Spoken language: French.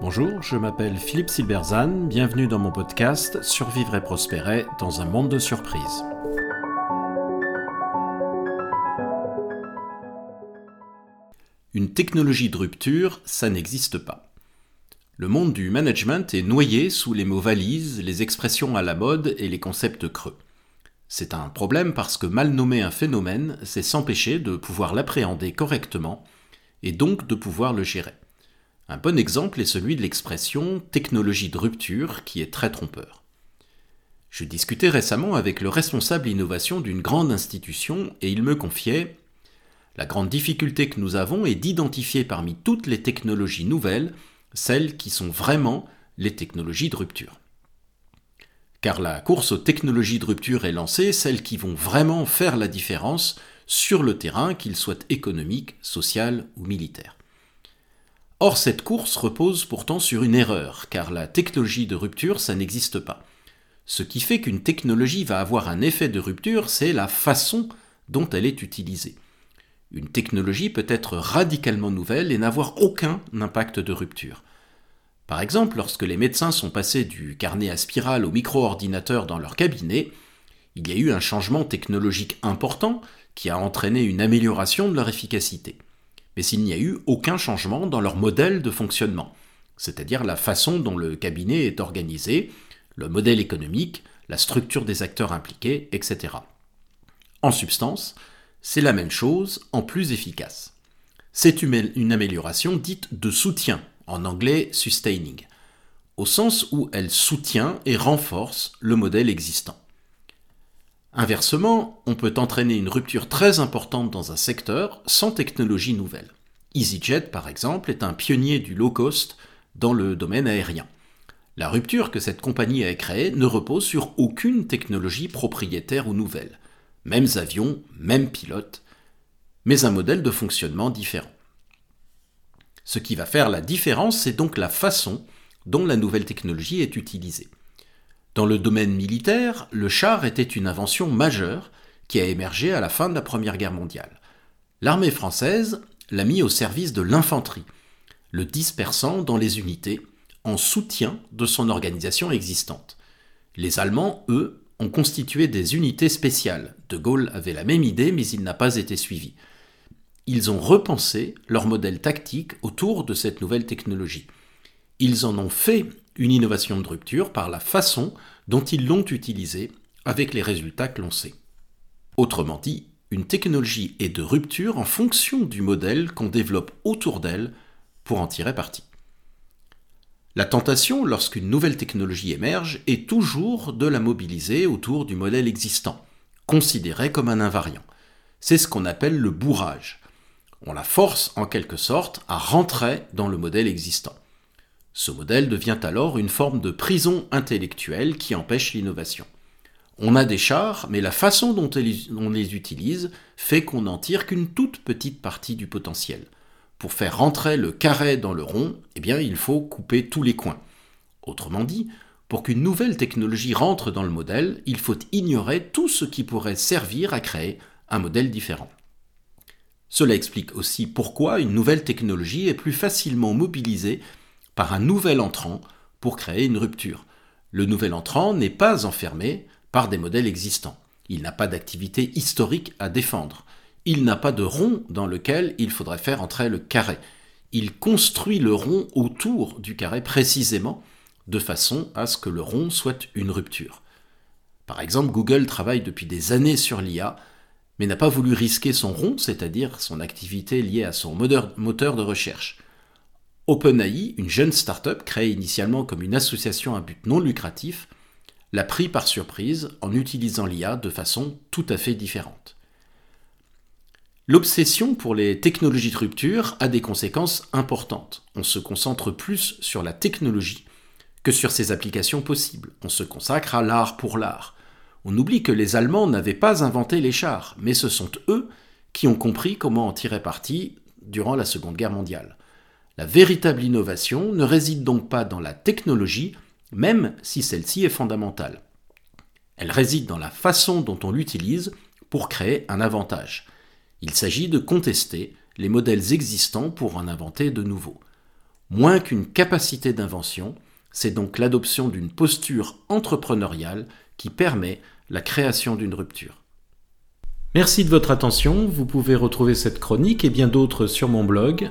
Bonjour, je m'appelle Philippe Silberzan, bienvenue dans mon podcast Survivre et prospérer dans un monde de surprises. Une technologie de rupture, ça n'existe pas. Le monde du management est noyé sous les mots valises, les expressions à la mode et les concepts creux. C'est un problème parce que mal nommer un phénomène, c'est s'empêcher de pouvoir l'appréhender correctement et donc de pouvoir le gérer. Un bon exemple est celui de l'expression technologie de rupture qui est très trompeur. Je discutais récemment avec le responsable innovation d'une grande institution et il me confiait La grande difficulté que nous avons est d'identifier parmi toutes les technologies nouvelles celles qui sont vraiment les technologies de rupture. Car la course aux technologies de rupture est lancée, celles qui vont vraiment faire la différence sur le terrain, qu'il soit économique, social ou militaire. Or, cette course repose pourtant sur une erreur, car la technologie de rupture, ça n'existe pas. Ce qui fait qu'une technologie va avoir un effet de rupture, c'est la façon dont elle est utilisée. Une technologie peut être radicalement nouvelle et n'avoir aucun impact de rupture. Par exemple, lorsque les médecins sont passés du carnet à spirale au micro-ordinateur dans leur cabinet, il y a eu un changement technologique important qui a entraîné une amélioration de leur efficacité mais s'il n'y a eu aucun changement dans leur modèle de fonctionnement, c'est-à-dire la façon dont le cabinet est organisé, le modèle économique, la structure des acteurs impliqués, etc. En substance, c'est la même chose en plus efficace. C'est une amélioration dite de soutien, en anglais sustaining, au sens où elle soutient et renforce le modèle existant. Inversement, on peut entraîner une rupture très importante dans un secteur sans technologie nouvelle. EasyJet, par exemple, est un pionnier du low cost dans le domaine aérien. La rupture que cette compagnie a créée ne repose sur aucune technologie propriétaire ou nouvelle. Mêmes avions, mêmes pilotes, mais un modèle de fonctionnement différent. Ce qui va faire la différence, c'est donc la façon dont la nouvelle technologie est utilisée. Dans le domaine militaire, le char était une invention majeure qui a émergé à la fin de la Première Guerre mondiale. L'armée française l'a mis au service de l'infanterie, le dispersant dans les unités en soutien de son organisation existante. Les Allemands, eux, ont constitué des unités spéciales. De Gaulle avait la même idée, mais il n'a pas été suivi. Ils ont repensé leur modèle tactique autour de cette nouvelle technologie. Ils en ont fait une innovation de rupture par la façon dont ils l'ont utilisée avec les résultats que l'on sait. Autrement dit, une technologie est de rupture en fonction du modèle qu'on développe autour d'elle pour en tirer parti. La tentation, lorsqu'une nouvelle technologie émerge, est toujours de la mobiliser autour du modèle existant, considéré comme un invariant. C'est ce qu'on appelle le bourrage. On la force en quelque sorte à rentrer dans le modèle existant. Ce modèle devient alors une forme de prison intellectuelle qui empêche l'innovation. On a des chars, mais la façon dont on les utilise fait qu'on n'en tire qu'une toute petite partie du potentiel. Pour faire rentrer le carré dans le rond, eh bien, il faut couper tous les coins. Autrement dit, pour qu'une nouvelle technologie rentre dans le modèle, il faut ignorer tout ce qui pourrait servir à créer un modèle différent. Cela explique aussi pourquoi une nouvelle technologie est plus facilement mobilisée par un nouvel entrant pour créer une rupture. Le nouvel entrant n'est pas enfermé par des modèles existants. Il n'a pas d'activité historique à défendre. Il n'a pas de rond dans lequel il faudrait faire entrer le carré. Il construit le rond autour du carré précisément de façon à ce que le rond soit une rupture. Par exemple, Google travaille depuis des années sur l'IA, mais n'a pas voulu risquer son rond, c'est-à-dire son activité liée à son moteur de recherche. OpenAI, une jeune start-up créée initialement comme une association à but non lucratif, l'a pris par surprise en utilisant l'IA de façon tout à fait différente. L'obsession pour les technologies de rupture a des conséquences importantes. On se concentre plus sur la technologie que sur ses applications possibles. On se consacre à l'art pour l'art. On oublie que les Allemands n'avaient pas inventé les chars, mais ce sont eux qui ont compris comment en tirer parti durant la Seconde Guerre mondiale. La véritable innovation ne réside donc pas dans la technologie, même si celle-ci est fondamentale. Elle réside dans la façon dont on l'utilise pour créer un avantage. Il s'agit de contester les modèles existants pour en inventer de nouveaux. Moins qu'une capacité d'invention, c'est donc l'adoption d'une posture entrepreneuriale qui permet la création d'une rupture. Merci de votre attention, vous pouvez retrouver cette chronique et bien d'autres sur mon blog